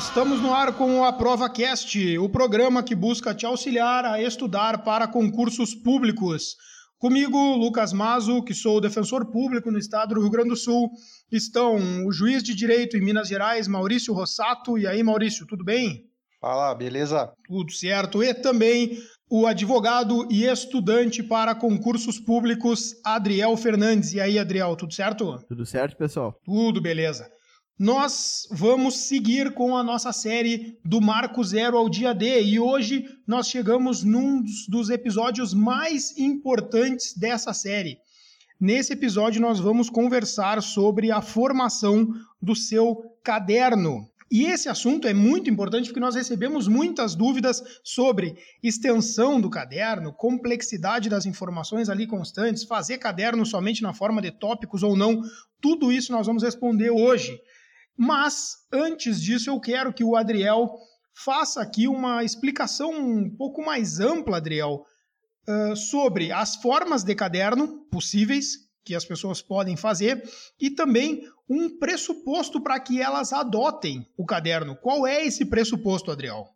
Estamos no ar com o Aprova Cast, o programa que busca te auxiliar a estudar para concursos públicos. Comigo, Lucas Mazo, que sou defensor público no estado do Rio Grande do Sul. Estão o juiz de direito em Minas Gerais, Maurício Rossato. E aí, Maurício, tudo bem? Fala, beleza? Tudo certo. E também o advogado e estudante para concursos públicos, Adriel Fernandes. E aí, Adriel, tudo certo? Tudo certo, pessoal? Tudo beleza nós vamos seguir com a nossa série do Marco Zero ao Dia D e hoje nós chegamos num dos episódios mais importantes dessa série. Nesse episódio nós vamos conversar sobre a formação do seu caderno. E esse assunto é muito importante porque nós recebemos muitas dúvidas sobre extensão do caderno, complexidade das informações ali constantes, fazer caderno somente na forma de tópicos ou não. Tudo isso nós vamos responder hoje. Mas, antes disso, eu quero que o Adriel faça aqui uma explicação um pouco mais ampla, Adriel, uh, sobre as formas de caderno possíveis que as pessoas podem fazer e também um pressuposto para que elas adotem o caderno. Qual é esse pressuposto, Adriel?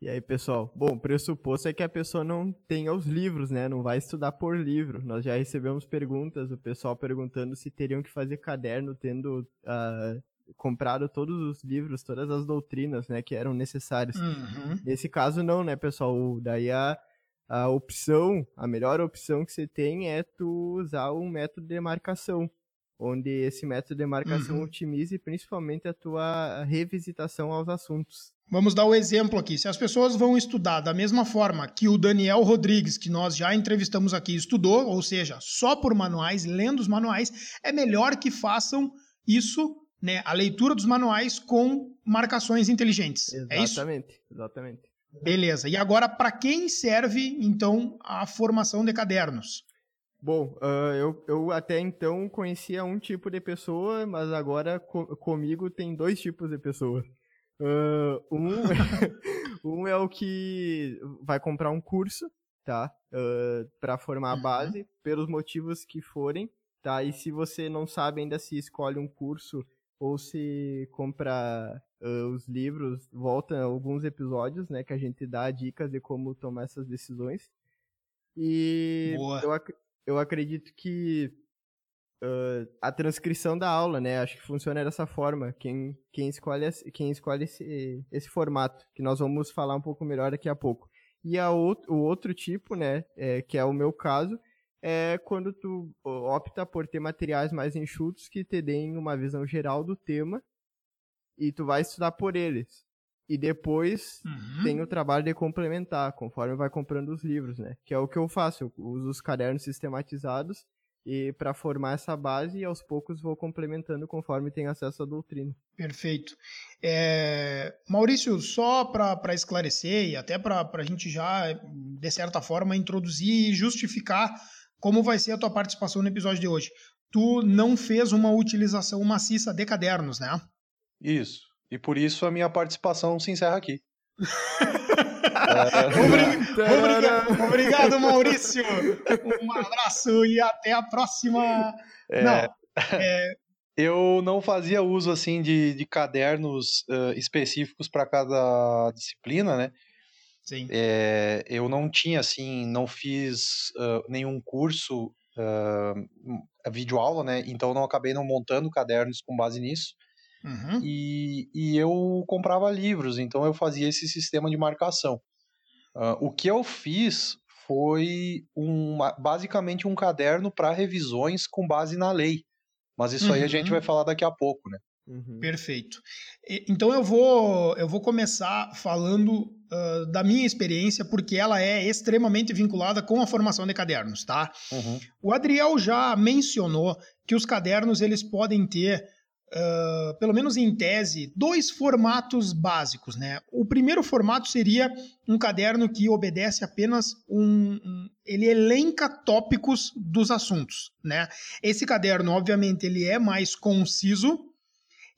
E aí, pessoal? Bom, o pressuposto é que a pessoa não tenha os livros, né? Não vai estudar por livro. Nós já recebemos perguntas, o pessoal perguntando se teriam que fazer caderno tendo uh, comprado todos os livros, todas as doutrinas, né, que eram necessárias. Uhum. Nesse caso não, né, pessoal? Daí a, a opção, a melhor opção que você tem é tu usar um método de marcação, onde esse método de marcação uhum. otimize principalmente a tua revisitação aos assuntos. Vamos dar o um exemplo aqui. Se as pessoas vão estudar da mesma forma que o Daniel Rodrigues, que nós já entrevistamos aqui, estudou, ou seja, só por manuais, lendo os manuais, é melhor que façam isso né, a leitura dos manuais com marcações inteligentes. Exatamente, é isso? Exatamente, exatamente. Beleza. E agora, para quem serve, então, a formação de cadernos? Bom, uh, eu, eu até então conhecia um tipo de pessoa, mas agora co comigo tem dois tipos de pessoa. Uh, um, um é o que vai comprar um curso, tá? Uh, para formar a uhum. base, uhum. pelos motivos que forem, tá? E se você não sabe ainda se escolhe um curso ou se comprar uh, os livros, volta alguns episódios, né, que a gente dá dicas de como tomar essas decisões. E eu, ac eu acredito que uh, a transcrição da aula, né, acho que funciona dessa forma. Quem, quem escolhe, quem escolhe esse, esse formato, que nós vamos falar um pouco melhor daqui a pouco. E a o outro tipo, né, é, que é o meu caso, é quando tu opta por ter materiais mais enxutos que te deem uma visão geral do tema e tu vai estudar por eles. E depois uhum. tem o trabalho de complementar, conforme vai comprando os livros, né? Que é o que eu faço, eu uso os cadernos sistematizados e para formar essa base e aos poucos vou complementando conforme tem acesso à doutrina. Perfeito. É, Maurício, só para esclarecer e até para a gente já, de certa forma, introduzir e justificar como vai ser a tua participação no episódio de hoje. Tu não fez uma utilização maciça de cadernos, né? Isso. E por isso a minha participação se encerra aqui. obrigado, obrigado, Maurício. Um abraço e até a próxima. É, não, é... Eu não fazia uso assim de, de cadernos uh, específicos para cada disciplina, né? Sim. É, eu não tinha, assim, não fiz uh, nenhum curso, uh, vídeo aula, né? Então não acabei não montando cadernos com base nisso. Uhum. E, e eu comprava livros, então eu fazia esse sistema de marcação. Uh, o que eu fiz foi uma, basicamente um caderno para revisões com base na lei. Mas isso uhum. aí a gente uhum. vai falar daqui a pouco, né? Uhum. Perfeito. Então eu vou, eu vou começar falando uh, da minha experiência, porque ela é extremamente vinculada com a formação de cadernos, tá? Uhum. O Adriel já mencionou que os cadernos eles podem ter, uh, pelo menos em tese, dois formatos básicos, né? O primeiro formato seria um caderno que obedece apenas um, um ele elenca tópicos dos assuntos, né? Esse caderno, obviamente, ele é mais conciso,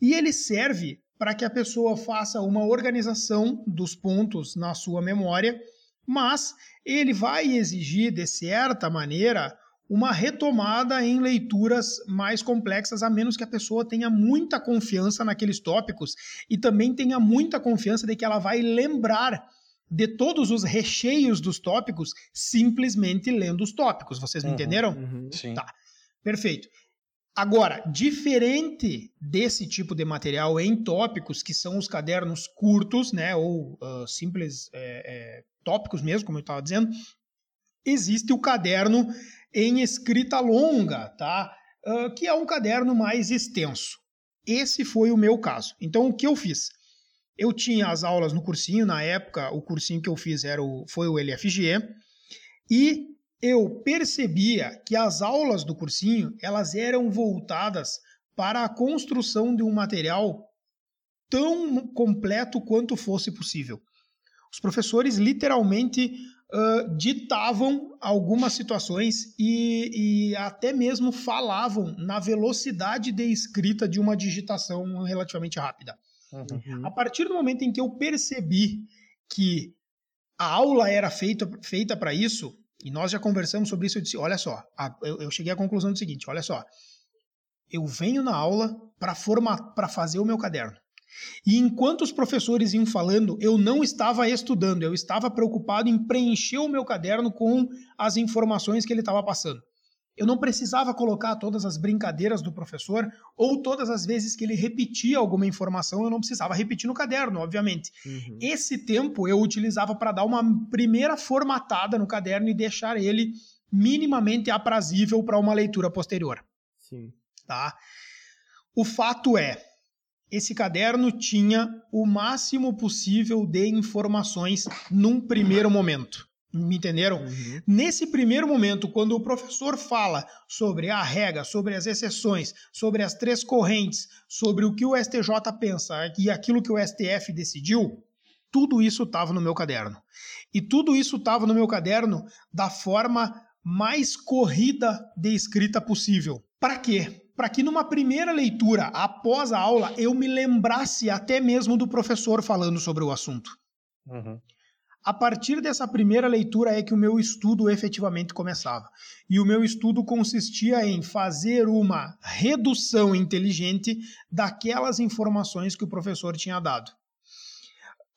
e ele serve para que a pessoa faça uma organização dos pontos na sua memória, mas ele vai exigir, de certa maneira, uma retomada em leituras mais complexas, a menos que a pessoa tenha muita confiança naqueles tópicos e também tenha muita confiança de que ela vai lembrar de todos os recheios dos tópicos simplesmente lendo os tópicos. Vocês me uhum, entenderam? Uhum, sim. Tá. Perfeito. Agora, diferente desse tipo de material em tópicos, que são os cadernos curtos, né, ou uh, simples é, é, tópicos mesmo, como eu estava dizendo, existe o caderno em escrita longa, tá? Uh, que é um caderno mais extenso. Esse foi o meu caso. Então, o que eu fiz? Eu tinha as aulas no cursinho, na época, o cursinho que eu fiz era o, foi o LFG, e eu percebia que as aulas do cursinho elas eram voltadas para a construção de um material tão completo quanto fosse possível. Os professores literalmente uh, ditavam algumas situações e, e, até mesmo falavam na velocidade de escrita de uma digitação relativamente rápida. Uhum. A partir do momento em que eu percebi que a aula era feita, feita para isso, e nós já conversamos sobre isso, eu disse: olha só, a, eu, eu, cheguei à conclusão do seguinte: olha só, eu venho na aula para fazer o meu caderno. E enquanto os professores iam falando, eu não estava estudando, eu estava preocupado em preencher o meu caderno com as informações que ele estava passando. Eu não precisava colocar todas as brincadeiras do professor ou todas as vezes que ele repetia alguma informação, eu não precisava repetir no caderno, obviamente. Uhum. Esse tempo eu utilizava para dar uma primeira formatada no caderno e deixar ele minimamente aprazível para uma leitura posterior. Sim. Tá? O fato é, esse caderno tinha o máximo possível de informações num primeiro momento. Me entenderam? Uhum. Nesse primeiro momento, quando o professor fala sobre a regra, sobre as exceções, sobre as três correntes, sobre o que o STJ pensa e aquilo que o STF decidiu, tudo isso estava no meu caderno. E tudo isso estava no meu caderno da forma mais corrida de escrita possível. Para quê? para que numa primeira leitura, após a aula, eu me lembrasse até mesmo do professor falando sobre o assunto. Uhum. A partir dessa primeira leitura é que o meu estudo efetivamente começava. E o meu estudo consistia em fazer uma redução inteligente daquelas informações que o professor tinha dado.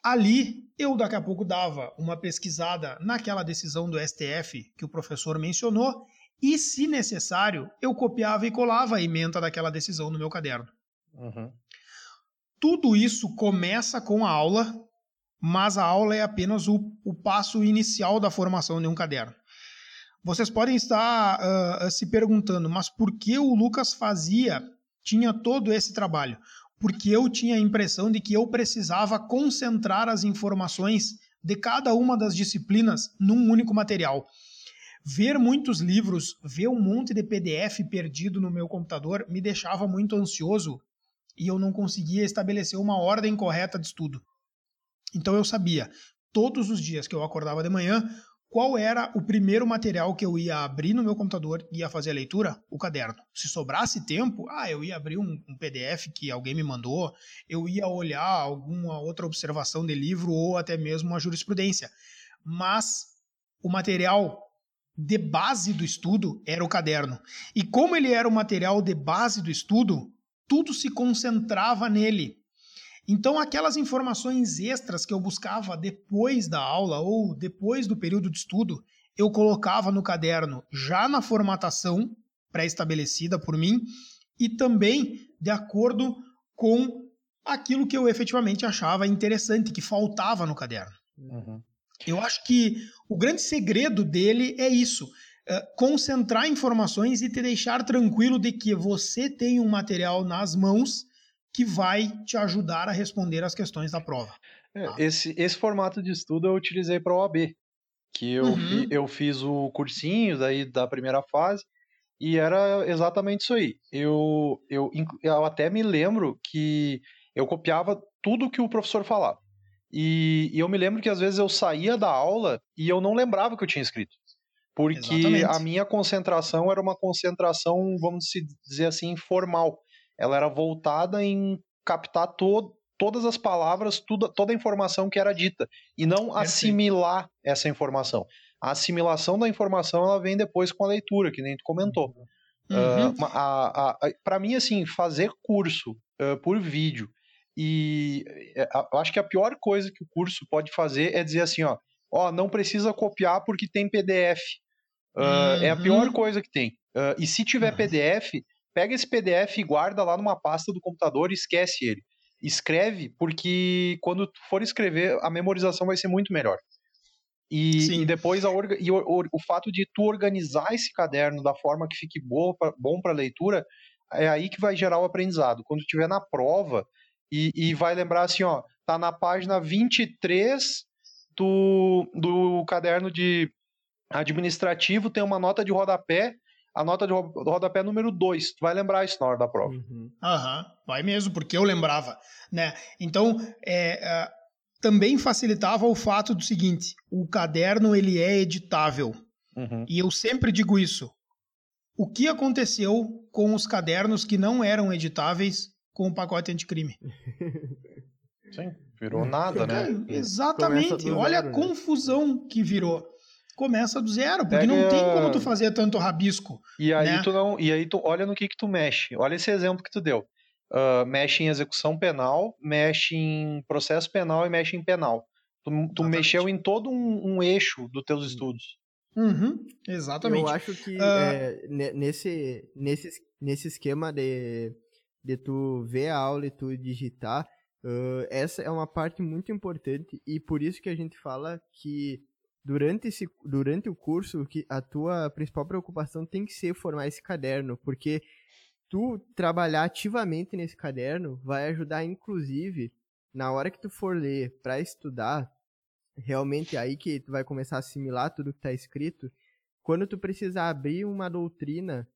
Ali, eu daqui a pouco dava uma pesquisada naquela decisão do STF que o professor mencionou e, se necessário, eu copiava e colava a emenda daquela decisão no meu caderno. Uhum. Tudo isso começa com a aula, mas a aula é apenas o, o passo inicial da formação de um caderno. Vocês podem estar uh, se perguntando, mas por que o Lucas fazia, tinha todo esse trabalho? Porque eu tinha a impressão de que eu precisava concentrar as informações de cada uma das disciplinas num único material. Ver muitos livros, ver um monte de PDF perdido no meu computador me deixava muito ansioso e eu não conseguia estabelecer uma ordem correta de estudo. Então eu sabia, todos os dias que eu acordava de manhã, qual era o primeiro material que eu ia abrir no meu computador e ia fazer a leitura? O caderno. Se sobrasse tempo, ah, eu ia abrir um, um, PDF que alguém me mandou, eu ia olhar alguma outra observação de livro ou até mesmo uma jurisprudência. Mas o material de base do estudo era o caderno. E como ele era o material de base do estudo, tudo se concentrava nele. Então, aquelas informações extras que eu buscava depois da aula ou depois do período de estudo, eu colocava no caderno já na formatação pré-estabelecida por mim e também de acordo com aquilo que eu efetivamente achava interessante, que faltava no caderno. Uhum. Eu acho que o grande segredo dele é isso. É concentrar informações e te deixar tranquilo de que você tem um material nas mãos que vai te ajudar a responder as questões da prova. É, tá? esse, esse formato de estudo eu utilizei para o OAB, que eu, uhum. fi, eu fiz o cursinho daí da primeira fase e era exatamente isso aí. Eu, eu, eu até me lembro que eu copiava tudo que o professor falava. E, e, eu me lembro que às vezes eu saía da aula e eu não lembrava que eu tinha escrito. Porque Exatamente. a minha concentração era uma concentração, vamos dizer assim, formal. Ela era voltada em captar to todas as palavras, tudo, toda a informação que era dita. E não assimilar essa informação. A assimilação da informação ela vem depois com a leitura, que nem tu comentou. Uhum. Uh, para mim, assim, fazer curso uh, por vídeo e eu acho que a pior coisa que o curso pode fazer é dizer assim, ó, ó, não precisa copiar porque tem PDF. Uh, uhum. É a pior uhum. coisa que tem. Uh, e se tiver uhum. PDF, pega esse PDF e guarda lá numa pasta do computador e esquece ele. Escreve, porque quando tu for escrever, a memorização vai ser muito melhor. E, e depois a orga, e o, o, o, fato de tu organizar esse caderno da forma que fique boa pra, bom para leitura, é aí que vai gerar o aprendizado. Quando tiver na prova e, e vai lembrar assim, ó, tá na página 23 do, do caderno de administrativo, tem uma nota de rodapé a nota de rodapé número 2. Tu vai lembrar isso na hora da prova. Uhum. Aham, uhum. vai mesmo, porque eu lembrava. Né? Então, é, é, também facilitava o fato do seguinte: o caderno ele é editável. Uhum. E eu sempre digo isso. O que aconteceu com os cadernos que não eram editáveis com o pacote anticrime? Sim, virou nada, né? Exatamente. Olha a confusão que virou começa do zero, porque Pega... não tem como tu fazer tanto rabisco. E aí né? tu não, e aí tu olha no que que tu mexe. Olha esse exemplo que tu deu. Uh, mexe em execução penal, mexe em processo penal e mexe em penal. Tu, tu mexeu em todo um, um, eixo dos teus estudos. Uhum, exatamente. Eu acho que uh... é, nesse, nesse, nesse esquema de, de tu ver a aula e tu digitar, uh, essa é uma parte muito importante e por isso que a gente fala que durante, esse, durante o curso, que a tua principal preocupação tem que ser formar esse caderno, porque tu trabalhar ativamente nesse caderno vai ajudar, inclusive, na hora que tu for ler para estudar, realmente é aí que tu vai começar a assimilar tudo que está escrito, quando tu precisar abrir uma doutrina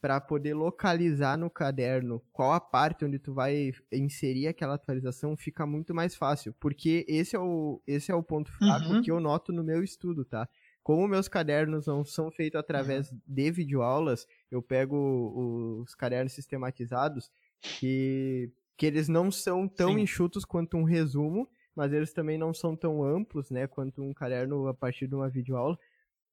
para poder localizar no caderno qual a parte onde tu vai inserir aquela atualização fica muito mais fácil, porque esse é o, esse é o ponto fraco uhum. que eu noto no meu estudo, tá? Como meus cadernos não são feitos através uhum. de videoaulas, eu pego os cadernos sistematizados que, que eles não são tão Sim. enxutos quanto um resumo, mas eles também não são tão amplos, né, quanto um caderno a partir de uma videoaula.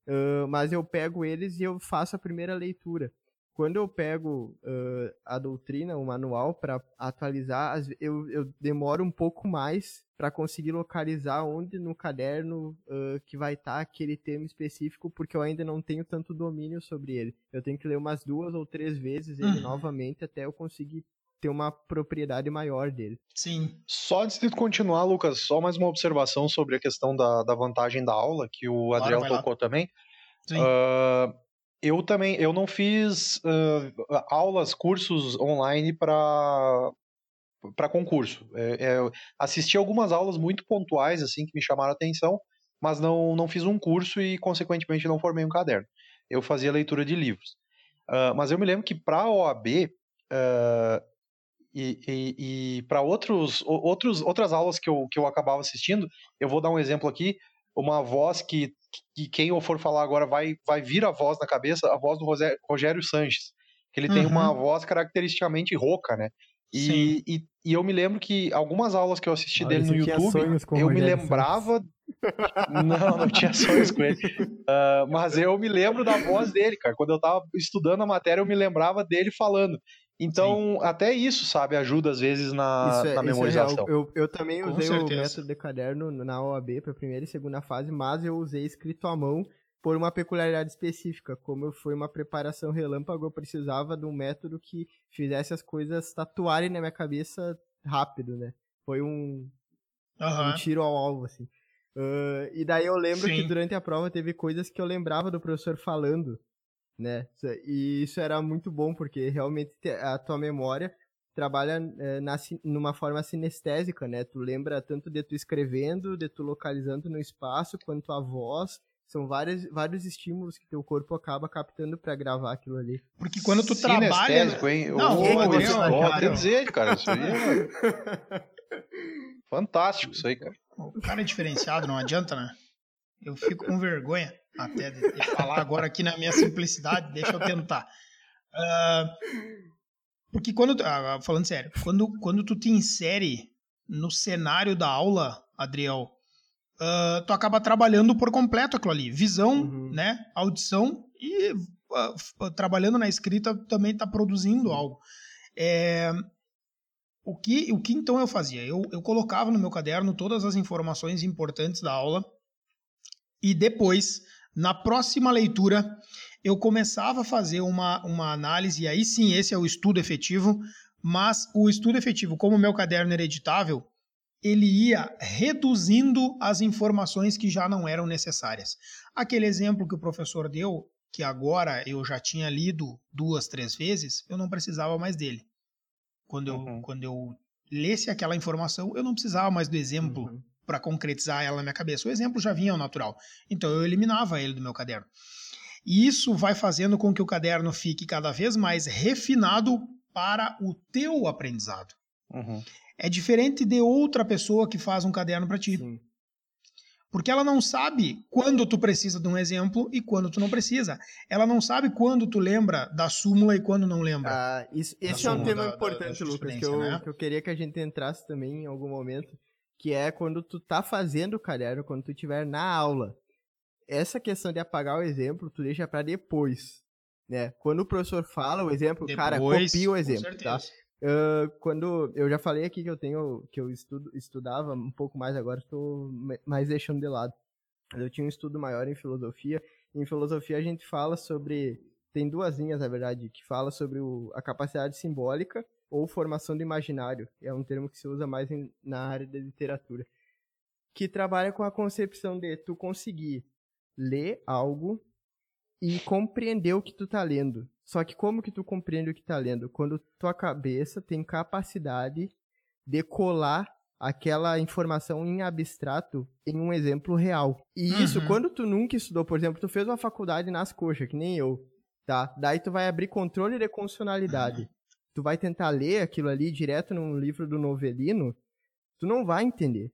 Uh, mas eu pego eles e eu faço a primeira leitura quando eu pego uh, a doutrina, o manual, para atualizar, eu, eu, demoro um pouco mais para conseguir localizar onde no caderno uh, que vai estar tá aquele tema específico, porque eu ainda não tenho tanto domínio sobre ele. Eu tenho que ler umas duas ou três vezes ele uhum. novamente até eu conseguir ter uma propriedade maior dele. Sim. Só antes de continuar, Lucas, só mais uma observação sobre a questão da, da vantagem da aula, que o Adriel claro, tocou também. Sim. Uh, eu também, eu não fiz uh, aulas, cursos online para para concurso. É, é, assisti algumas aulas muito pontuais assim que me chamaram a atenção, mas não não fiz um curso e consequentemente não formei um caderno. Eu fazia leitura de livros. Uh, mas eu me lembro que para a OAB uh, e, e, e para outros, outros outras aulas que eu, que eu acabava assistindo, eu vou dar um exemplo aqui uma voz que, que quem for falar agora vai, vai vir a voz na cabeça, a voz do Rogério Sanches, que ele uhum. tem uma uhum. voz caracteristicamente rouca, né? E, e, e, eu me lembro que algumas aulas que eu assisti ah, dele no YouTube, eu me lembrava. não, não tinha sonhos com ele. Uh, mas eu me lembro da voz dele, cara. Quando eu tava estudando a matéria, eu me lembrava dele falando. Então, Sim. até isso, sabe, ajuda às vezes na, é, na é memorização. É eu, eu também Com usei certeza. o método de caderno na OAB para primeira e segunda fase, mas eu usei escrito à mão por uma peculiaridade específica. Como foi uma preparação relâmpago, eu precisava de um método que fizesse as coisas tatuarem na minha cabeça rápido, né? Foi um, uhum. um tiro ao alvo, assim. Uh, e daí eu lembro Sim. que durante a prova teve coisas que eu lembrava do professor falando né? E isso era muito bom, porque realmente a tua memória trabalha é, na, numa forma sinestésica, né? Tu lembra tanto de tu escrevendo, de tu localizando no espaço, quanto a voz. São vários, vários estímulos que teu corpo acaba captando para gravar aquilo ali. Porque quando tu trabalha... hein? Não, oh, oh, oh, dizer, cara, isso aí é... Fantástico isso aí, cara. O cara é diferenciado, não adianta, né? Eu fico com vergonha até de, falar agora aqui na minha simplicidade, deixa eu tentar. Uh, porque quando, uh, falando sério, quando, quando tu te insere no cenário da aula, Adriel, uh, tu acaba trabalhando por completo aquilo ali. Visão, uhum. né? Audição e uh, trabalhando na escrita também está produzindo algo. É, o, que, o que então eu fazia? Eu, eu colocava no meu caderno todas as informações importantes da aula e depois, na próxima leitura, eu começava a fazer uma, uma análise, e aí sim, esse é o estudo efetivo, mas o estudo efetivo, como o meu caderno era editável, ele ia reduzindo as informações que já não eram necessárias. Aquele exemplo que o professor deu, que agora eu já tinha lido duas, três vezes, eu não precisava mais dele. Quando eu, uhum. quando eu lesse aquela informação, eu não precisava mais do exemplo uhum. Para concretizar ela na minha cabeça. O exemplo já vinha ao natural. Então eu eliminava ele do meu caderno. E isso vai fazendo com que o caderno fique cada vez mais refinado para o teu aprendizado. Uhum é diferente de outra pessoa que faz um caderno para ti. Sim. Porque ela não sabe quando tu precisa de um exemplo e quando tu não precisa. Ela não sabe quando tu lembra da súmula e quando não lembra. Ah, isso, esse é um tema da, importante, da, da Lucas, que eu, né? que eu queria que a gente entrasse também em algum momento, que é quando tu tá fazendo o caderno, quando tu estiver na aula. Essa questão de apagar o exemplo, tu deixa para depois. Né? Quando o professor fala o exemplo, depois, cara, copia o exemplo, tá? Uh, quando eu já falei aqui que eu tenho que eu estudo, estudava um pouco mais agora estou mais deixando de lado eu tinha um estudo maior em filosofia em filosofia a gente fala sobre tem duas linhas na verdade que fala sobre o, a capacidade simbólica ou formação do imaginário é um termo que se usa mais em, na área da literatura que trabalha com a concepção de tu conseguir ler algo e compreender o que tu tá lendo só que como que tu compreende o que tá lendo? Quando tua cabeça tem capacidade de colar aquela informação em abstrato em um exemplo real. E uhum. isso, quando tu nunca estudou, por exemplo, tu fez uma faculdade nas coxas, que nem eu, tá? Daí tu vai abrir controle de constitucionalidade. Uhum. Tu vai tentar ler aquilo ali direto num livro do novelino, tu não vai entender.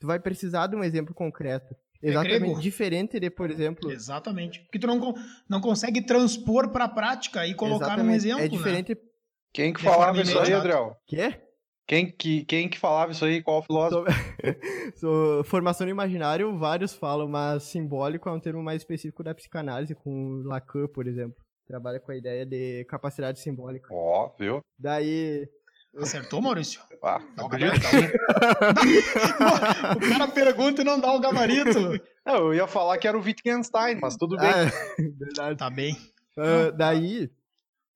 Tu vai precisar de um exemplo concreto. É Exatamente. É Diferente de, por exemplo. Exatamente. Porque tu não, não consegue transpor para a prática e colocar Exatamente. num exemplo. É diferente. Né? Quem que falava isso aí, Adriel? Quê? Quem que, quem que falava isso aí? Qual filósofo? So, so, formação no imaginário, vários falam, mas simbólico é um termo mais específico da psicanálise, com Lacan, por exemplo. Trabalha com a ideia de capacidade simbólica. Ó, oh, viu? Daí, Acertou, Maurício? Ah, não acredito o cara pergunta e não dá o gabarito. Não, eu ia falar que era o Wittgenstein, mas tudo bem. Ah, verdade. Tá bem. Uh, daí,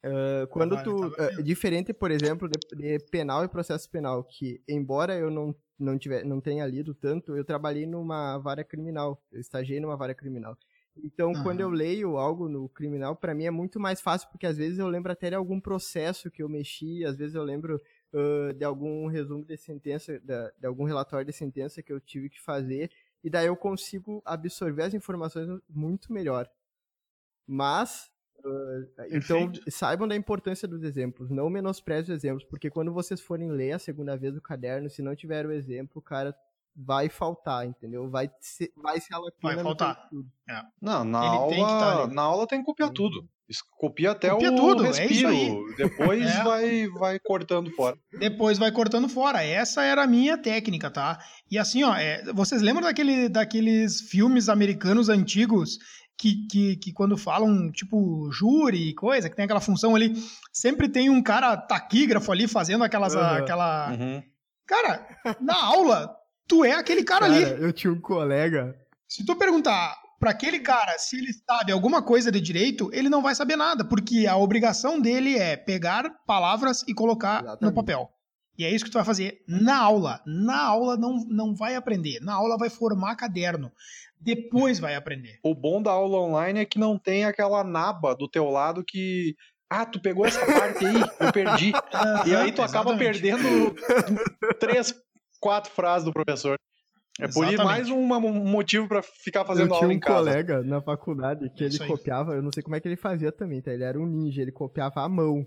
uh, quando tá tu. Uh, diferente, por exemplo, de, de, penal e processo penal, que embora eu não, não, tiver, não tenha lido tanto, eu trabalhei numa vara criminal. Eu estagiei numa vara criminal. Então, uhum. quando eu leio algo no criminal, para mim é muito mais fácil, porque às vezes eu lembro até de algum processo que eu mexi, às vezes eu lembro uh, de algum resumo de sentença, de, de, algum relatório de sentença que eu tive que fazer, e daí eu consigo absorver as informações muito melhor. Mas, uh, então, saibam da importância dos exemplos, não menospreze os exemplos, porque quando vocês forem ler a segunda vez o caderno, se não tiver o exemplo, cara, vai faltar, entendeu? Vai se, vai se Vai faltar. É. Não, na aula, na aula tem que copiar tudo. Copia até Copia o tudo, é respiro. É Depois é. vai, vai cortando fora. Depois vai cortando fora. Essa era a minha técnica, tá? E assim, ó, é, vocês lembram daquele, daqueles filmes americanos antigos que, que, que, quando falam, tipo, júri e coisa, que tem aquela função ali, sempre tem um cara taquígrafo ali fazendo aquelas. Uhum. aquela. Uhum. Cara, na aula, tu é aquele cara, cara, ali. Eu tinha um colega. Se tu perguntar para aquele cara se ele sabe alguma coisa de direito, ele não vai saber nada, porque a obrigação dele é pegar palavras e colocar Exatamente. no papel. E é isso que tu vai fazer na aula. Na aula não, não vai aprender. Na aula vai formar caderno. Depois vai aprender. O bom da aula online é que não tem aquela naba do teu lado que ah, tu pegou essa parte aí, eu perdi. e aí tu acaba perdendo três, quatro frases do professor. É por isso mais um, um motivo para ficar fazendo aula em casa. Eu tinha um colega na faculdade que ele copiava, eu não sei como é que ele fazia também, tá? Ele era um ninja, ele copiava à mão.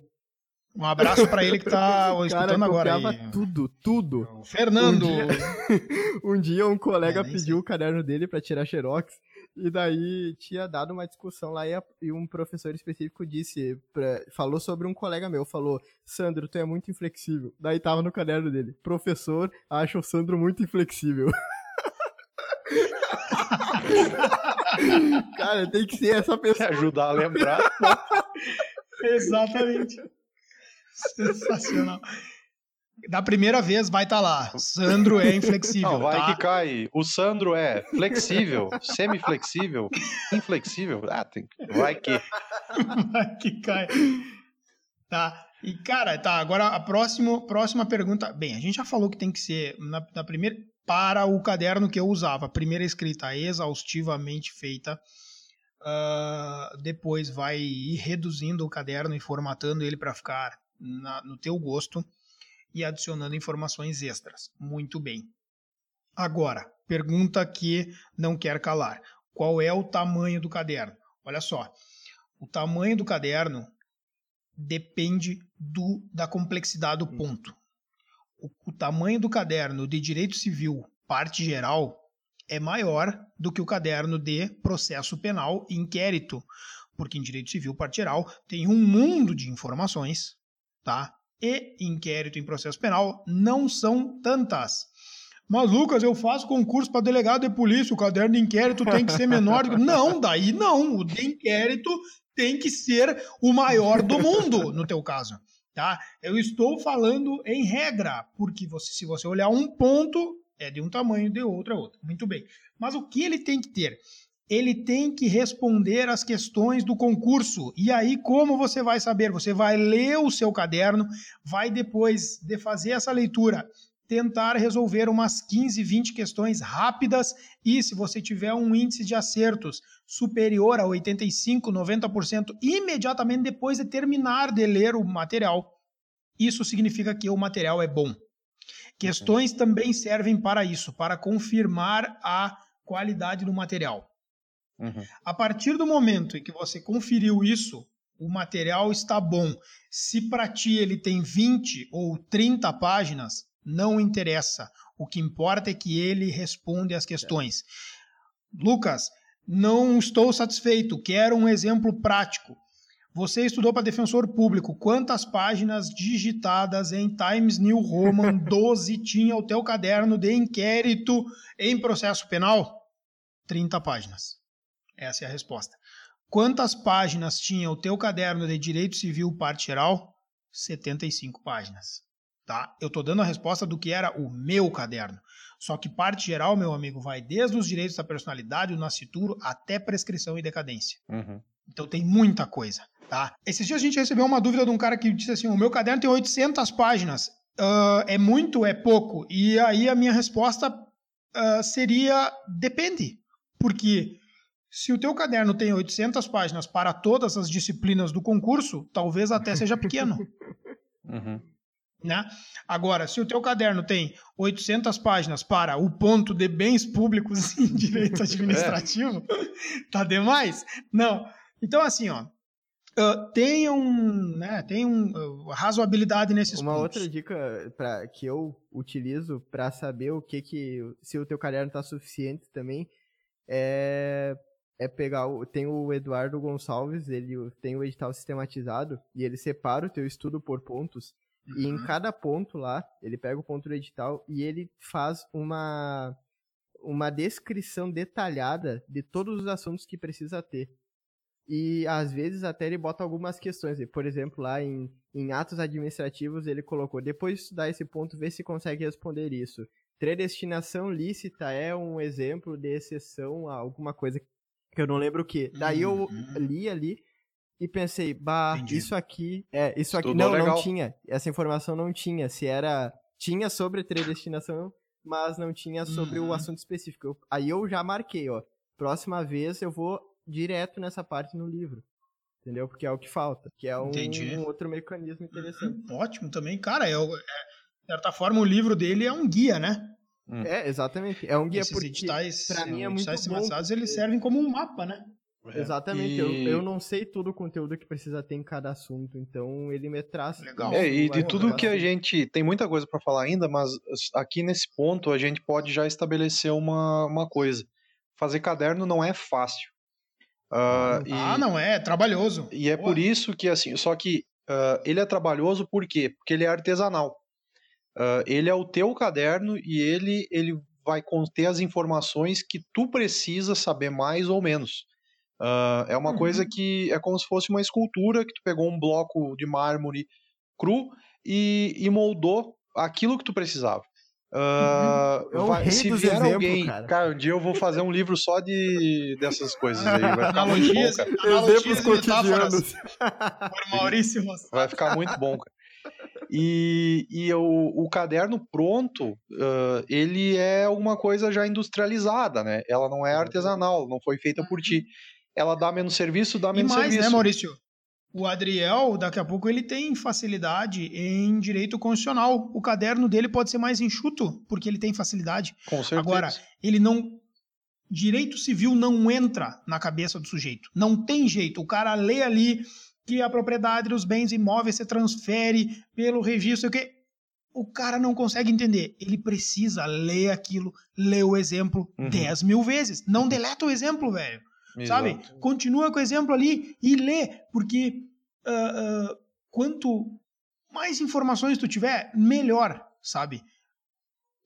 Um abraço para ele que tá escutando agora aí. tudo, tudo. O Fernando. Um dia, um, dia um colega é, pediu sei. o caderno dele para tirar xerox e daí tinha dado uma discussão lá e, a, e um professor específico disse, pra, falou sobre um colega meu, falou, Sandro, tu é muito inflexível. Daí tava no caderno dele, professor, acha o Sandro muito inflexível. Cara, tem que ser essa pessoa. Ajudar a lembrar. Exatamente. Sensacional. Da primeira vez vai estar tá lá. Sandro é inflexível. Não, vai tá? que cai. O Sandro é flexível, semiflexível, inflexível. Ah, tem... vai que. vai que cai. Tá. E, cara, tá. Agora a próxima, próxima pergunta. Bem, a gente já falou que tem que ser na, na primeira. Para o caderno que eu usava, primeira escrita exaustivamente feita. Uh, depois vai ir reduzindo o caderno e formatando ele para ficar na, no teu gosto e adicionando informações extras. Muito bem. Agora, pergunta que não quer calar. Qual é o tamanho do caderno? Olha só. O tamanho do caderno depende do, da complexidade do ponto. O, o tamanho do caderno de direito civil, parte geral, é maior do que o caderno de processo penal inquérito, porque em direito civil, parte geral, tem um mundo de informações, tá? E inquérito em processo penal não são tantas. Mas, Lucas, eu faço concurso para delegado de polícia, o caderno de inquérito tem que ser menor. Não, daí não. O de inquérito tem que ser o maior do mundo, no teu caso. Tá? Eu estou falando em regra, porque você, se você olhar um ponto, é de um tamanho, de outro é outro. Muito bem. Mas o que ele tem que ter? Ele tem que responder as questões do concurso. E aí, como você vai saber? Você vai ler o seu caderno, vai depois de fazer essa leitura, tentar resolver umas 15, 20 questões rápidas e se você tiver um índice de acertos superior a 85, 90% imediatamente depois de terminar de ler o material, isso significa que o material é bom. Questões também servem para isso, para confirmar a qualidade do material. Uhum. A partir do momento em que você conferiu isso, o material está bom. Se para ti ele tem 20 ou 30 páginas, não interessa. O que importa é que ele responde às questões. É. Lucas, não estou satisfeito, quero um exemplo prático. Você estudou para defensor público. Quantas páginas digitadas em Times New Roman 12 tinha o teu caderno de inquérito em processo penal? 30 páginas. Essa é a resposta. Quantas páginas tinha o teu caderno de Direito Civil Parte Geral? 75 páginas. Tá? Eu estou dando a resposta do que era o meu caderno. Só que parte geral, meu amigo, vai desde os direitos da personalidade, o nascituro, até prescrição e decadência. Uhum. Então tem muita coisa, tá? Esses dias a gente recebeu uma dúvida de um cara que disse assim, o meu caderno tem 800 páginas. Uh, é muito, é pouco? E aí a minha resposta uh, seria, depende. Porque se o teu caderno tem 800 páginas para todas as disciplinas do concurso, talvez até seja pequeno. Uhum. Né? Agora, se o teu caderno tem 800 páginas para o ponto de bens públicos em direito administrativo, é. tá demais? Não. Então, assim, ó, uh, tem um, né, tem um uh, razoabilidade nesses Uma pontos. outra dica pra, que eu utilizo para saber o que que se o teu caderno está suficiente também é é pegar o, tem o Eduardo Gonçalves, ele tem o edital sistematizado e ele separa o teu estudo por pontos uhum. e em uhum. cada ponto lá, ele pega o ponto do edital e ele faz uma uma descrição detalhada de todos os assuntos que precisa ter. E às vezes até ele bota algumas questões. Por exemplo, lá em, em atos administrativos ele colocou, depois de estudar esse ponto, vê se consegue responder isso. Predestinação lícita é um exemplo de exceção a alguma coisa que eu não lembro o que. Daí uhum. eu li ali e pensei, bah, Entendi. isso aqui, é, isso aqui, Estudou não, legal. não tinha, essa informação não tinha, se era, tinha sobre predestinação, mas não tinha sobre uhum. o assunto específico. Eu, aí eu já marquei, ó, próxima vez eu vou direto nessa parte no livro. Entendeu? Porque é o que falta, que é um, um outro mecanismo interessante. Ótimo também, cara, é, é, de certa forma o livro dele é um guia, né? Hum. É, exatamente. É um guia Esses porque, editais, pra mim, é muito bom. eles servem como um mapa, né? É. Exatamente, e... eu, eu não sei todo o conteúdo que precisa ter em cada assunto, então ele me traz. Legal. É, e de tudo que a gente. Tem muita coisa para falar ainda, mas aqui nesse ponto a gente pode já estabelecer uma, uma coisa. Fazer caderno não é fácil. Uh, ah, e, não é, é trabalhoso. E é Boa. por isso que, assim, só que uh, ele é trabalhoso por quê? Porque ele é artesanal. Uh, ele é o teu caderno e ele, ele vai conter as informações que tu precisa saber mais ou menos. Uh, é uma uhum. coisa que é como se fosse uma escultura que tu pegou um bloco de mármore cru e, e moldou aquilo que tu precisava. Uh, vai, se vier exemplo, alguém, cara. cara. um dia eu vou fazer um livro só de dessas coisas aí. Vai ficar muito bom, cara. Exemplos cotidianos. Por Maurício Vai ficar muito bom, cara. E, e o, o caderno pronto, uh, ele é uma coisa já industrializada, né? Ela não é artesanal, não foi feita por ti. Ela dá menos serviço, dá menos e mais, né, serviço. né, Maurício? O Adriel, daqui a pouco, ele tem facilidade em direito constitucional. O caderno dele pode ser mais enxuto, porque ele tem facilidade. Com certeza. Agora, ele não. Direito civil não entra na cabeça do sujeito. Não tem jeito. O cara lê ali que a propriedade dos bens imóveis se transfere pelo registro. Que o cara não consegue entender. Ele precisa ler aquilo, ler o exemplo uhum. 10 mil vezes. Não deleta o exemplo, velho. Exato. Sabe? Continua com o exemplo ali e lê, porque uh, uh, quanto mais informações tu tiver, melhor, sabe?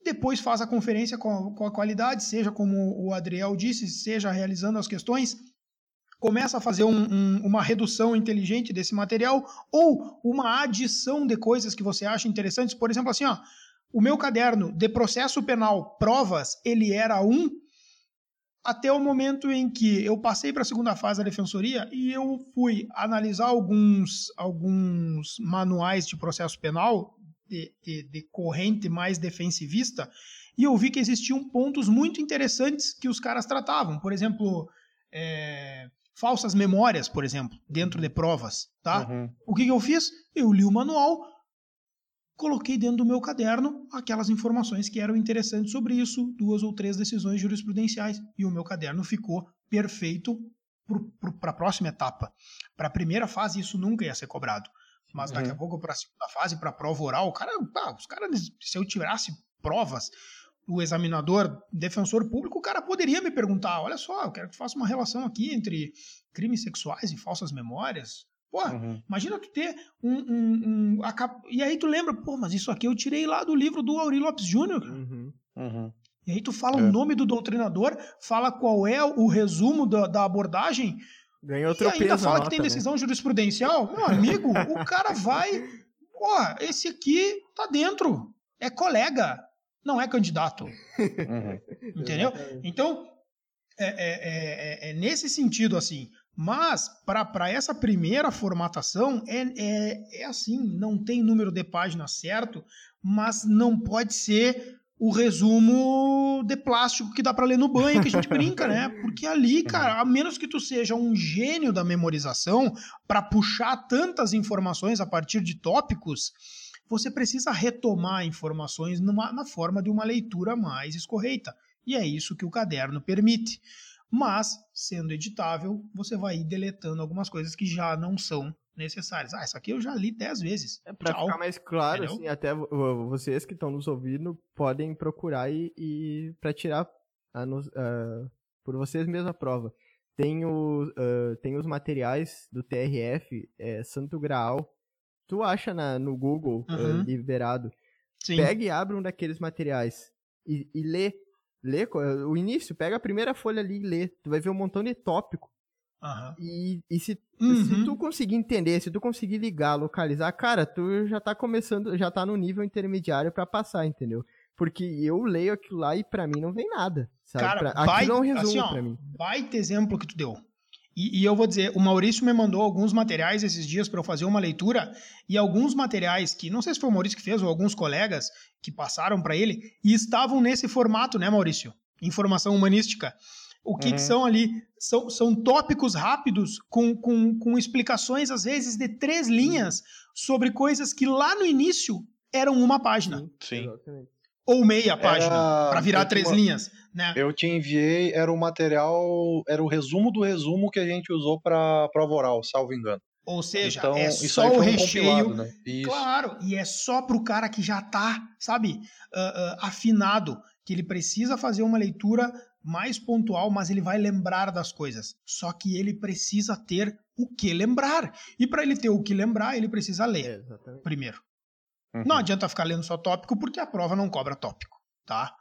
Depois faz a conferência com, com a qualidade, seja como o Adriel disse, seja realizando as questões, começa a fazer um, um, uma redução inteligente desse material ou uma adição de coisas que você acha interessantes. Por exemplo, assim, ó, o meu caderno de processo penal provas, ele era um até o momento em que eu passei para a segunda fase da defensoria e eu fui analisar alguns, alguns manuais de processo penal de, de, de corrente mais defensivista e eu vi que existiam pontos muito interessantes que os caras tratavam. Por exemplo, é, falsas memórias, por exemplo, dentro de provas, tá? Uhum. O que, que eu fiz? Eu li o manual, coloquei dentro do meu caderno aquelas informações que eram interessantes sobre isso, duas ou três decisões jurisprudenciais, e o meu caderno ficou perfeito para a próxima etapa. Para a primeira fase, isso nunca ia ser cobrado. Mas daqui uhum. a pouco, para a segunda fase, para a prova oral, o cara, pá, os caras, se eu tirasse provas, o examinador, defensor público, o cara poderia me perguntar: olha só, eu quero que tu faça uma relação aqui entre crimes sexuais e falsas memórias. Pô, uhum. imagina tu ter um, um, um a, E aí tu lembra, pô, mas isso aqui eu tirei lá do livro do Auri Lopes Júnior. Uhum. Uhum. E aí tu fala é. o nome do doutrinador, fala qual é o resumo da, da abordagem. Ganhou outro e ainda fala que tem decisão né? jurisprudencial. Meu amigo, o cara vai. Pô, esse aqui tá dentro. É colega, não é candidato. Uhum. Entendeu? Então, é, é, é, é, nesse sentido, assim. Mas, para essa primeira formatação, é, é, é assim: não tem número de página certo, mas não pode ser o resumo de plástico que dá para ler no banho, que a gente brinca, né? Porque ali, cara, a menos que tu seja um gênio da memorização para puxar tantas informações a partir de tópicos, você precisa retomar informações numa, na forma de uma leitura mais escorreita. E é isso que o caderno permite. Mas, sendo editável, você vai ir deletando algumas coisas que já não são necessárias. Ah, isso aqui eu já li dez vezes. É, pra Tchau. ficar mais claro, assim, até vocês que estão nos ouvindo podem procurar e, e para tirar a, por vocês mesma a prova. Tem, o, uh, tem os materiais do TRF, é, Santo Graal. Tu acha na, no Google uhum. uh, liberado. Sim. Pega e abre um daqueles materiais e, e lê Lê o início, pega a primeira folha ali e lê. Tu vai ver um montão de tópico. Uhum. E, e se, uhum. se tu conseguir entender, se tu conseguir ligar, localizar, cara, tu já tá começando, já tá no nível intermediário para passar, entendeu? Porque eu leio aquilo lá e para mim não vem nada. Sabe? Cara, pra, vai, aquilo é um resumo assim, ó, pra mim. Baita exemplo que tu deu. E, e, eu vou dizer, o Maurício me mandou alguns materiais esses dias para eu fazer uma leitura, e alguns materiais que, não sei se foi o Maurício que fez ou alguns colegas que passaram para ele, e estavam nesse formato, né, Maurício? Informação humanística. O que, uhum. que são ali? São, são tópicos rápidos com, com, com explicações, às vezes, de três linhas sobre coisas que lá no início eram uma página. Sim. Ou meia página, para virar três uma... linhas. Né? Eu te enviei, era o material, era o resumo do resumo que a gente usou para prova oral, salvo engano. Ou seja, então, é só o recheio. Né? Claro, e é só para o cara que já está, sabe, uh, uh, afinado, que ele precisa fazer uma leitura mais pontual, mas ele vai lembrar das coisas. Só que ele precisa ter o que lembrar. E para ele ter o que lembrar, ele precisa ler é, primeiro. Uhum. Não adianta ficar lendo só tópico, porque a prova não cobra tópico, tá?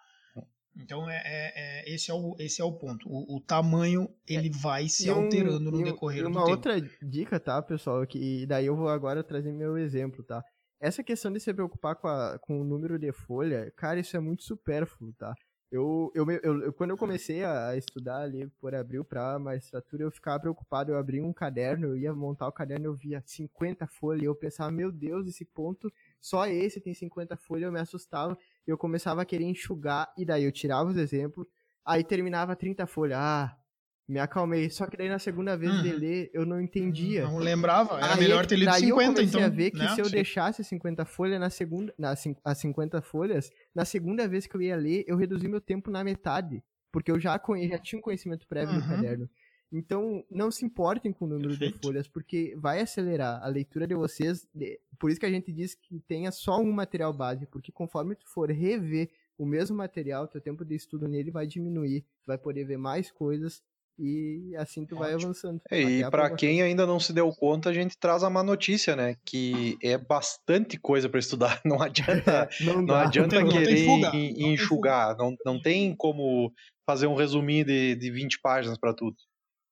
Então, é, é, é, esse, é o, esse é o ponto. O, o tamanho, ele vai se um, alterando no decorrer do tempo. uma outra dica, tá, pessoal, que daí eu vou agora trazer meu exemplo, tá? Essa questão de se preocupar com, a, com o número de folha, cara, isso é muito supérfluo, tá? Eu, eu, eu, eu, quando eu comecei a estudar ali por abril para magistratura, eu ficava preocupado. Eu abria um caderno, eu ia montar o caderno, eu via 50 folhas, e eu pensava, meu Deus, esse ponto, só esse tem 50 folhas, eu me assustava. Eu começava a querer enxugar, e daí eu tirava os exemplos, aí terminava 30 folhas. Ah, me acalmei. Só que daí na segunda vez de uhum. ler, eu não entendia. Não lembrava. Era aí, melhor ter lido daí 50, eu comecei então. a ver que né? se eu deixasse 50 folhas na segunda, na, as 50 folhas, na segunda vez que eu ia ler, eu reduzi meu tempo na metade. Porque eu já, já tinha um conhecimento prévio uhum. no caderno. Então, não se importem com o número Perfeito. de folhas, porque vai acelerar a leitura de vocês. Por isso que a gente diz que tenha só um material base, porque conforme tu for rever o mesmo material, teu tempo de estudo nele vai diminuir, tu vai poder ver mais coisas e assim tu vai avançando. É, e para quem ainda não se deu conta, a gente traz a má notícia, né? Que é bastante coisa para estudar. Não adianta, não, não adianta não querer não enxugar. Não, não tem como fazer um resuminho de, de 20 páginas para tudo.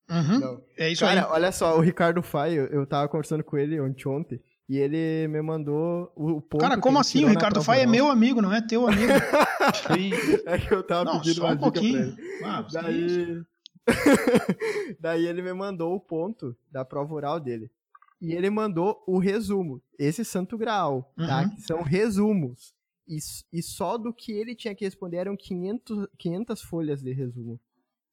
Uhum. É isso Cara, aí. olha só, o Ricardo Fai, eu, eu tava conversando com ele ontem, ontem e ele me mandou o, ponto. Cara, como assim? O Ricardo Fai é meu amigo, não é teu amigo. é que eu tava não, pedindo uma um dica pouquinho. pra ele. Ah, Daí. Daí ele me mandou o ponto da prova oral dele. E ele mandou o resumo. Esse santo graal, tá? uhum. tá? Que são resumos. E, e só do que ele tinha que responder eram 500, 500 folhas de resumo.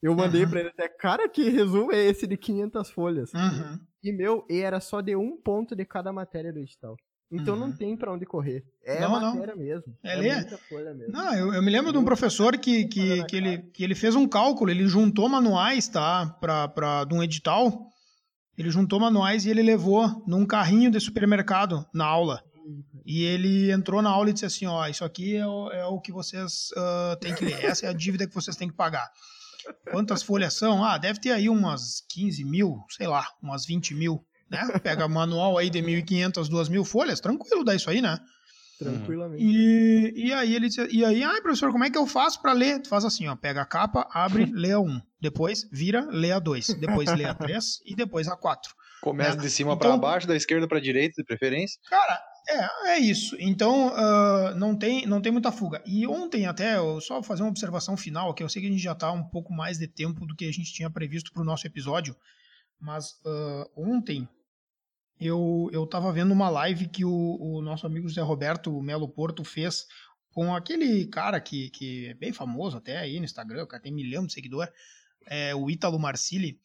Eu mandei uhum. pra ele até, cara, que resumo é esse de 500 folhas? Uhum. E meu, e era só de um ponto de cada matéria do edital. Então uhum. não tem para onde correr. É não, matéria não. mesmo. É, é muita folha mesmo. Não, eu, eu me lembro de um professor que, que, que, ele, que ele fez um cálculo, ele juntou manuais, tá? Pra, pra, de um edital. Ele juntou manuais e ele levou num carrinho de supermercado na aula. E ele entrou na aula e disse assim: Ó, isso aqui é o, é o que vocês uh, têm que ler, essa é a dívida que vocês têm que pagar. Quantas folhas são? Ah, deve ter aí umas 15 mil, sei lá, umas 20 mil né? Pega manual aí de 1.500, 2.000 folhas, tranquilo dá isso aí, né? Tranquilamente. E, e aí ele disse, e aí, ai, professor, como é que eu faço para ler? Tu faz assim, ó, pega a capa, abre, lê a 1, depois vira, lê a 2, depois lê a 3 e depois a 4. Começa né? de cima então, para baixo, da esquerda para direita, de preferência. Cara, é, é isso. Então, uh, não, tem, não tem muita fuga. E ontem até, eu só fazer uma observação final, que eu sei que a gente já está um pouco mais de tempo do que a gente tinha previsto para o nosso episódio, mas uh, ontem eu, eu tava vendo uma live que o, o nosso amigo José Roberto Melo Porto fez com aquele cara que, que é bem famoso até aí no Instagram, o cara tem milhão de seguidor, é, o Ítalo Marcili.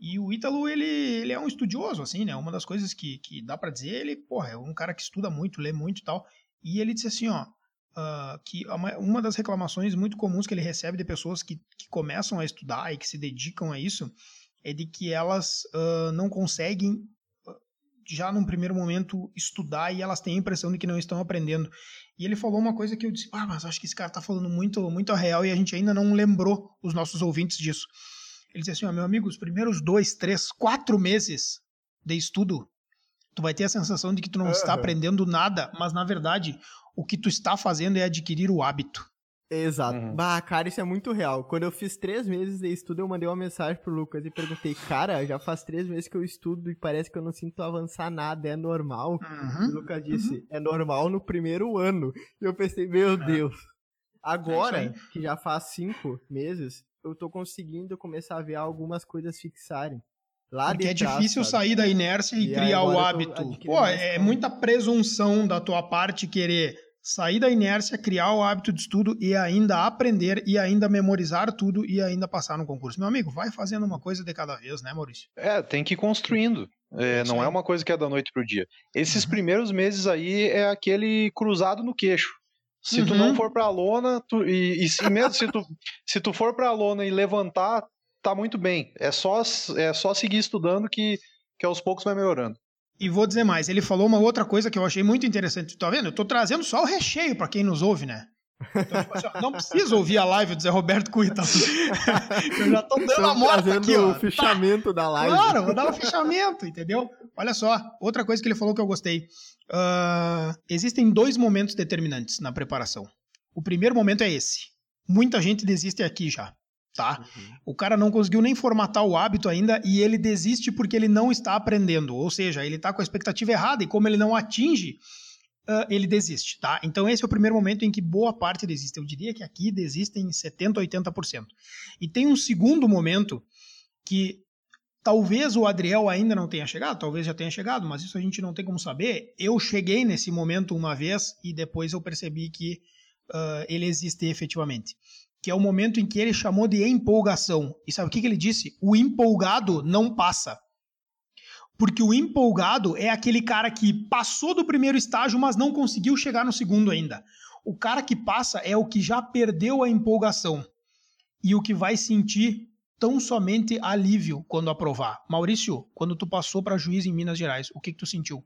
E o Ítalo, ele, ele é um estudioso, assim, né? Uma das coisas que, que dá para dizer, ele, porra, é um cara que estuda muito, lê muito e tal. E ele disse assim, ó, uh, que uma das reclamações muito comuns que ele recebe de pessoas que, que começam a estudar e que se dedicam a isso é de que elas uh, não conseguem já num primeiro momento estudar e elas têm a impressão de que não estão aprendendo. E ele falou uma coisa que eu disse, ah, mas acho que esse cara tá falando muito, muito a real e a gente ainda não lembrou os nossos ouvintes disso. Ele disse assim, ó, meu amigo, os primeiros dois, três, quatro meses de estudo, tu vai ter a sensação de que tu não uhum. está aprendendo nada, mas na verdade o que tu está fazendo é adquirir o hábito. Exato. Uhum. Bah, cara, isso é muito real. Quando eu fiz três meses de estudo, eu mandei uma mensagem pro Lucas e perguntei, cara, já faz três meses que eu estudo e parece que eu não sinto avançar nada, é normal? Uhum. E o Lucas disse, uhum. é normal no primeiro ano. E eu pensei, meu é. Deus. Agora, é que já faz cinco meses, eu tô conseguindo começar a ver algumas coisas fixarem. Lá Porque é difícil sabe? sair da inércia e, e criar o hábito. Pô, é muita presunção da tua parte querer sair da inércia, criar o hábito de estudo e ainda aprender e ainda memorizar tudo e ainda passar no concurso. Meu amigo, vai fazendo uma coisa de cada vez, né, Maurício? É, tem que ir construindo. É, não é uma coisa que é da noite pro dia. Esses uhum. primeiros meses aí é aquele cruzado no queixo. Se uhum. tu não uhum. for pra lona, tu, e, e se mesmo se tu, se tu for pra lona e levantar, tá muito bem. É só, é só seguir estudando que, que aos poucos vai melhorando. E vou dizer mais, ele falou uma outra coisa que eu achei muito interessante. Tá vendo? Eu tô trazendo só o recheio para quem nos ouve, né? Então, tipo assim, não precisa ouvir a live do Zé Roberto Cuita. eu já tô dando a morte aqui, ó. o fichamento da live. Claro, vou dar o um fichamento, entendeu? Olha só, outra coisa que ele falou que eu gostei. Uh, existem dois momentos determinantes na preparação. O primeiro momento é esse. muita gente desiste aqui já, tá? Uhum. O cara não conseguiu nem formatar o hábito ainda e ele desiste porque ele não está aprendendo, ou seja, ele está com a expectativa errada e como ele não atinge, uh, ele desiste, tá? Então esse é o primeiro momento em que boa parte desiste. Eu diria que aqui desistem 70%, 80%. E tem um segundo momento que talvez o Adriel ainda não tenha chegado, talvez já tenha chegado, mas isso a gente não tem como saber. Eu cheguei nesse momento uma vez e depois eu percebi que uh, ele existe efetivamente. Que é o momento em que ele chamou de empolgação. E sabe o que, que ele disse? O empolgado não passa. Porque o empolgado é aquele cara que passou do primeiro estágio, mas não conseguiu chegar no segundo ainda. O cara que passa é o que já perdeu a empolgação e o que vai sentir tão somente alívio quando aprovar. Maurício, quando tu passou para juiz em Minas Gerais, o que, que tu sentiu?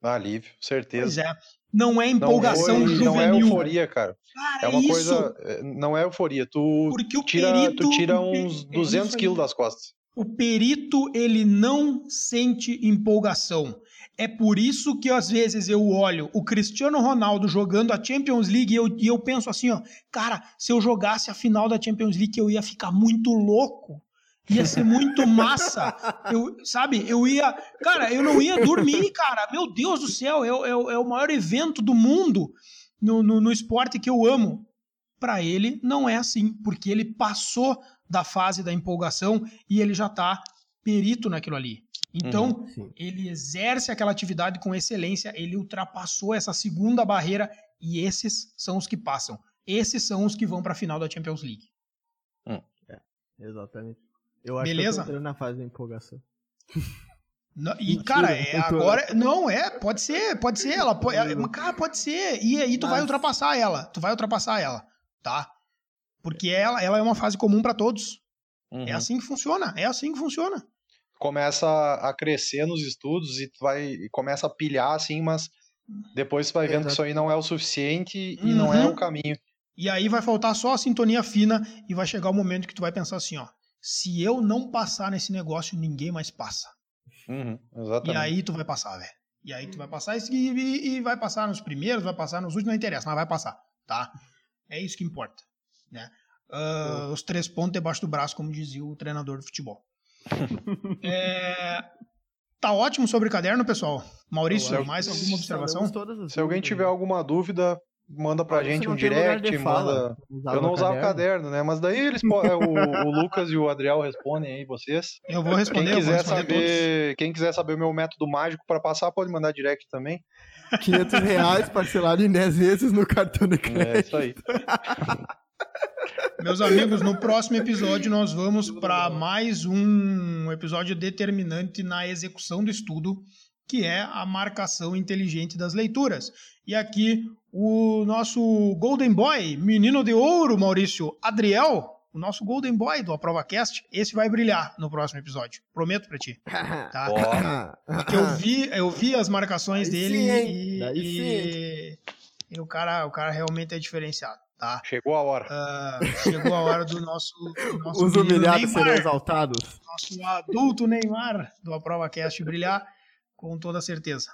Alívio, certeza. Pois é. Não é empolgação não foi, juvenil. Não é euforia, cara. cara é uma isso. coisa. É, não é euforia. Tu Porque o tira, perito, tu tira uns 200 quilos das costas. O perito, ele não sente empolgação. É por isso que às vezes eu olho o Cristiano Ronaldo jogando a Champions League e eu, e eu penso assim, ó, cara, se eu jogasse a final da Champions League eu ia ficar muito louco. Ia ser muito massa. Eu, sabe, eu ia. Cara, eu não ia dormir, cara. Meu Deus do céu, é, é, é o maior evento do mundo no, no, no esporte que eu amo. Para ele, não é assim, porque ele passou da fase da empolgação e ele já tá perito naquilo ali. Então, uhum, ele exerce aquela atividade com excelência, ele ultrapassou essa segunda barreira e esses são os que passam. Esses são os que vão para a final da Champions League. Hum. É, exatamente. Eu acho Beleza? que eu tô na fase da empolgação. Não, e, Mentira, cara, é, agora. Não, é, pode ser, pode ser. Ela pode, cara, pode ser. E aí tu Mas... vai ultrapassar ela. Tu vai ultrapassar ela, tá? Porque ela, ela é uma fase comum para todos. É uhum. É assim que funciona. É assim que funciona começa a crescer nos estudos e tu vai e começa a pilhar assim, mas depois tu vai vendo Exato. que isso aí não é o suficiente e uhum. não é o caminho. E aí vai faltar só a sintonia fina e vai chegar o momento que tu vai pensar assim, ó, se eu não passar nesse negócio, ninguém mais passa. Uhum, e aí tu vai passar, velho. E aí tu vai passar e, e, e, vai passar nos primeiros, vai passar nos últimos, não interessa, mas vai passar, tá? É isso que importa, né? Uh, os três pontos debaixo do braço, como dizia o treinador de futebol. é... Tá ótimo sobre o caderno, pessoal. Maurício, mais alguma observação? Se alguém tiver alguma dúvida, manda pra gente um direct, manda. Eu não usava o caderno, né? Mas daí eles o, o, Lucas e o Adriel respondem aí vocês. Eu vou responder. Quem quiser responder saber, todos. quem quiser saber o meu método mágico para passar, pode mandar direct também. 500 reais parcelado em 10 vezes no cartão de crédito. É isso aí. Meus amigos, no próximo episódio nós vamos para mais um episódio determinante na execução do estudo, que é a marcação inteligente das leituras. E aqui o nosso Golden Boy, menino de ouro, Maurício Adriel, o nosso Golden Boy do AprovaCast, esse vai brilhar no próximo episódio. Prometo para ti. Tá? Porque eu vi, eu vi as marcações Daí dele sim, e, e, e, o cara, o cara realmente é diferenciado. Tá? Chegou a hora. Uh, chegou a hora do nosso. Do nosso Os humilhados serão exaltados. Nosso adulto Neymar do AprovaCast brilhar com toda certeza.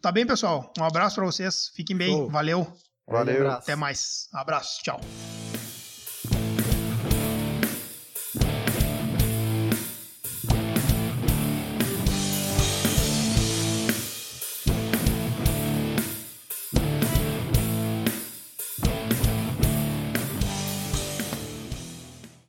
Tá bem, pessoal? Um abraço para vocês. Fiquem bem. Show. Valeu. Valeu. Até mais. Abraço. Tchau.